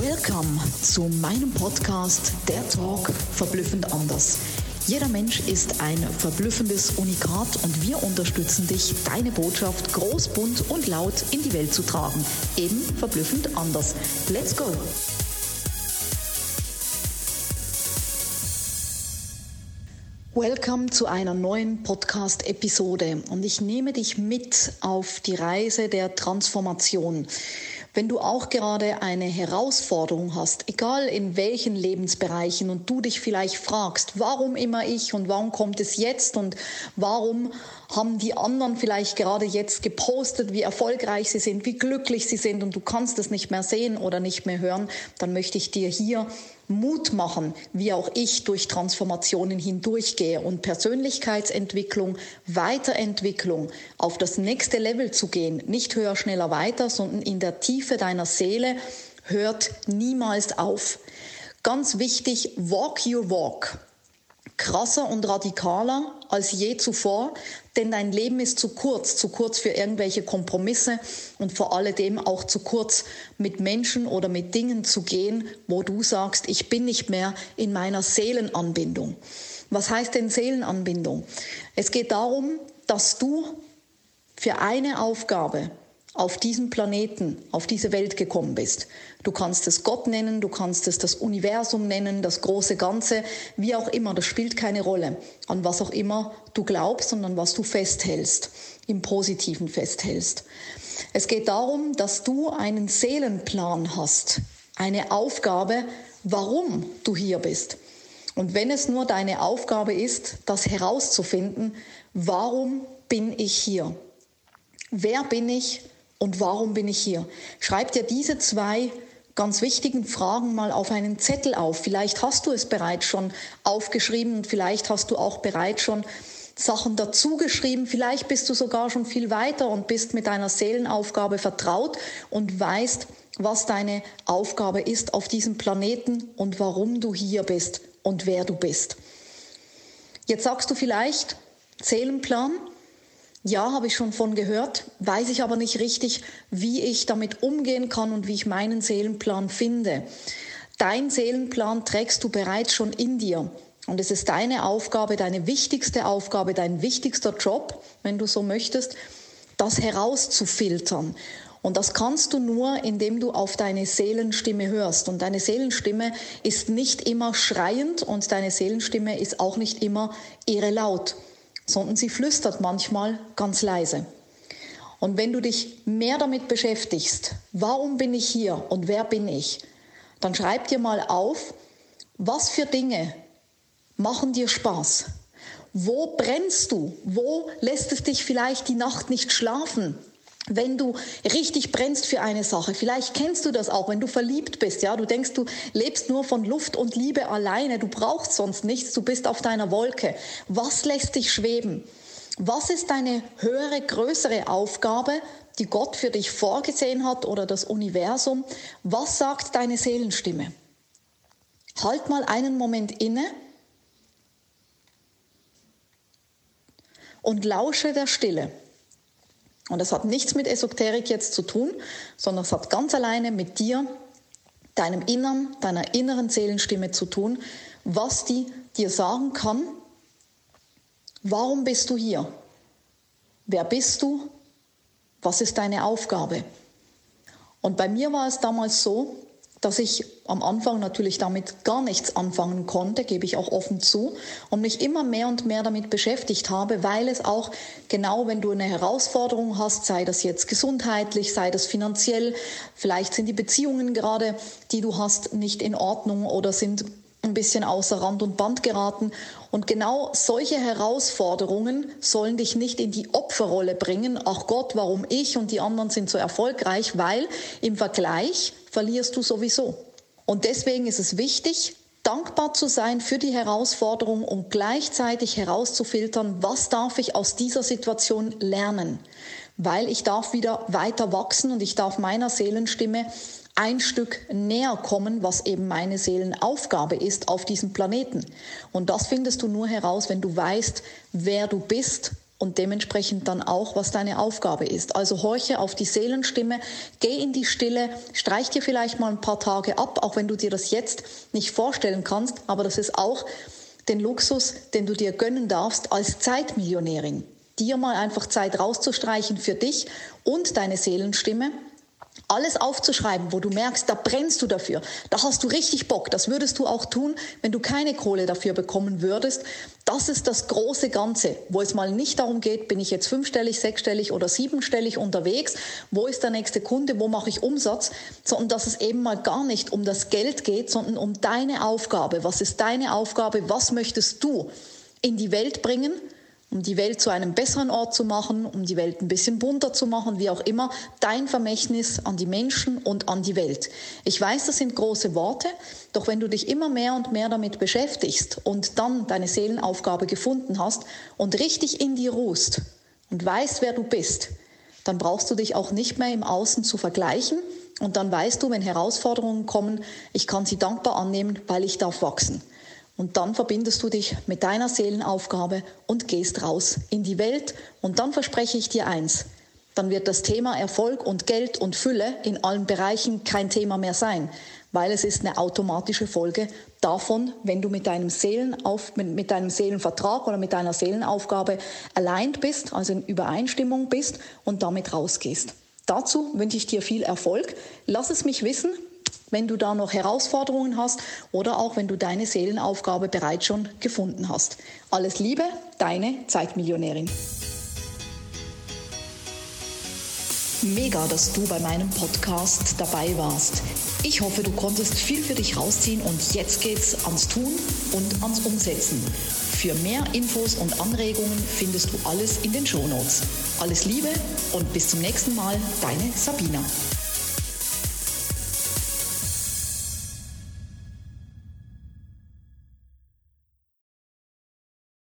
Welcome zu meinem Podcast Der Talk verblüffend anders. Jeder Mensch ist ein verblüffendes Unikat und wir unterstützen dich, deine Botschaft groß, bunt und laut in die Welt zu tragen. Eben verblüffend anders. Let's go! Welcome zu einer neuen Podcast-Episode und ich nehme dich mit auf die Reise der Transformation. Wenn du auch gerade eine Herausforderung hast, egal in welchen Lebensbereichen und du dich vielleicht fragst, warum immer ich und warum kommt es jetzt und warum haben die anderen vielleicht gerade jetzt gepostet, wie erfolgreich sie sind, wie glücklich sie sind und du kannst es nicht mehr sehen oder nicht mehr hören, dann möchte ich dir hier Mut machen, wie auch ich durch Transformationen hindurchgehe und Persönlichkeitsentwicklung, Weiterentwicklung auf das nächste Level zu gehen, nicht höher, schneller, weiter, sondern in der Tiefe deiner Seele hört niemals auf. Ganz wichtig, walk your walk krasser und radikaler als je zuvor, denn dein Leben ist zu kurz, zu kurz für irgendwelche Kompromisse und vor alledem auch zu kurz mit Menschen oder mit Dingen zu gehen, wo du sagst, ich bin nicht mehr in meiner Seelenanbindung. Was heißt denn Seelenanbindung? Es geht darum, dass du für eine Aufgabe auf diesen Planeten, auf diese Welt gekommen bist. Du kannst es Gott nennen, du kannst es das Universum nennen, das große Ganze, wie auch immer, das spielt keine Rolle, an was auch immer du glaubst, sondern was du festhältst, im Positiven festhältst. Es geht darum, dass du einen Seelenplan hast, eine Aufgabe, warum du hier bist. Und wenn es nur deine Aufgabe ist, das herauszufinden, warum bin ich hier? Wer bin ich? Und warum bin ich hier? Schreib dir diese zwei ganz wichtigen Fragen mal auf einen Zettel auf. Vielleicht hast du es bereits schon aufgeschrieben und vielleicht hast du auch bereits schon Sachen dazugeschrieben. Vielleicht bist du sogar schon viel weiter und bist mit deiner Seelenaufgabe vertraut und weißt, was deine Aufgabe ist auf diesem Planeten und warum du hier bist und wer du bist. Jetzt sagst du vielleicht, Seelenplan, ja, habe ich schon von gehört, weiß ich aber nicht richtig, wie ich damit umgehen kann und wie ich meinen Seelenplan finde. Dein Seelenplan trägst du bereits schon in dir. Und es ist deine Aufgabe, deine wichtigste Aufgabe, dein wichtigster Job, wenn du so möchtest, das herauszufiltern. Und das kannst du nur, indem du auf deine Seelenstimme hörst. Und deine Seelenstimme ist nicht immer schreiend und deine Seelenstimme ist auch nicht immer irre laut sondern sie flüstert manchmal ganz leise. Und wenn du dich mehr damit beschäftigst, warum bin ich hier und wer bin ich, dann schreib dir mal auf, was für Dinge machen dir Spaß? Wo brennst du? Wo lässt es dich vielleicht die Nacht nicht schlafen? Wenn du richtig brennst für eine Sache, vielleicht kennst du das auch, wenn du verliebt bist, ja, du denkst, du lebst nur von Luft und Liebe alleine, du brauchst sonst nichts, du bist auf deiner Wolke. Was lässt dich schweben? Was ist deine höhere, größere Aufgabe, die Gott für dich vorgesehen hat oder das Universum? Was sagt deine Seelenstimme? Halt mal einen Moment inne und lausche der Stille. Und das hat nichts mit Esoterik jetzt zu tun, sondern es hat ganz alleine mit dir, deinem Innern, deiner inneren Seelenstimme zu tun, was die dir sagen kann, warum bist du hier? Wer bist du? Was ist deine Aufgabe? Und bei mir war es damals so, dass ich am Anfang natürlich damit gar nichts anfangen konnte, gebe ich auch offen zu, und mich immer mehr und mehr damit beschäftigt habe, weil es auch genau, wenn du eine Herausforderung hast, sei das jetzt gesundheitlich, sei das finanziell, vielleicht sind die Beziehungen gerade, die du hast, nicht in Ordnung oder sind ein bisschen außer Rand und Band geraten. Und genau solche Herausforderungen sollen dich nicht in die Opferrolle bringen. Ach Gott, warum ich und die anderen sind so erfolgreich, weil im Vergleich verlierst du sowieso. Und deswegen ist es wichtig, dankbar zu sein für die Herausforderung und gleichzeitig herauszufiltern, was darf ich aus dieser Situation lernen, weil ich darf wieder weiter wachsen und ich darf meiner Seelenstimme ein Stück näher kommen, was eben meine Seelenaufgabe ist auf diesem Planeten. Und das findest du nur heraus, wenn du weißt, wer du bist und dementsprechend dann auch, was deine Aufgabe ist. Also horche auf die Seelenstimme, geh in die Stille, streich dir vielleicht mal ein paar Tage ab, auch wenn du dir das jetzt nicht vorstellen kannst, aber das ist auch den Luxus, den du dir gönnen darfst als Zeitmillionärin. Dir mal einfach Zeit rauszustreichen für dich und deine Seelenstimme alles aufzuschreiben, wo du merkst, da brennst du dafür, da hast du richtig Bock, das würdest du auch tun, wenn du keine Kohle dafür bekommen würdest. Das ist das große Ganze, wo es mal nicht darum geht, bin ich jetzt fünfstellig, sechsstellig oder siebenstellig unterwegs, wo ist der nächste Kunde, wo mache ich Umsatz, sondern dass es eben mal gar nicht um das Geld geht, sondern um deine Aufgabe. Was ist deine Aufgabe? Was möchtest du in die Welt bringen? Um die Welt zu einem besseren Ort zu machen, um die Welt ein bisschen bunter zu machen, wie auch immer, dein Vermächtnis an die Menschen und an die Welt. Ich weiß, das sind große Worte, doch wenn du dich immer mehr und mehr damit beschäftigst und dann deine Seelenaufgabe gefunden hast und richtig in dir ruhst und weißt, wer du bist, dann brauchst du dich auch nicht mehr im Außen zu vergleichen und dann weißt du, wenn Herausforderungen kommen, ich kann sie dankbar annehmen, weil ich darf wachsen. Und dann verbindest du dich mit deiner Seelenaufgabe und gehst raus in die Welt. Und dann verspreche ich dir eins, dann wird das Thema Erfolg und Geld und Fülle in allen Bereichen kein Thema mehr sein, weil es ist eine automatische Folge davon, wenn du mit deinem, Seelenauf, mit deinem Seelenvertrag oder mit deiner Seelenaufgabe allein bist, also in Übereinstimmung bist und damit rausgehst. Dazu wünsche ich dir viel Erfolg. Lass es mich wissen wenn du da noch Herausforderungen hast oder auch wenn du deine Seelenaufgabe bereits schon gefunden hast. Alles Liebe, deine Zeitmillionärin. Mega, dass du bei meinem Podcast dabei warst. Ich hoffe, du konntest viel für dich rausziehen und jetzt geht's ans Tun und ans Umsetzen. Für mehr Infos und Anregungen findest du alles in den Shownotes. Alles Liebe und bis zum nächsten Mal, deine Sabina.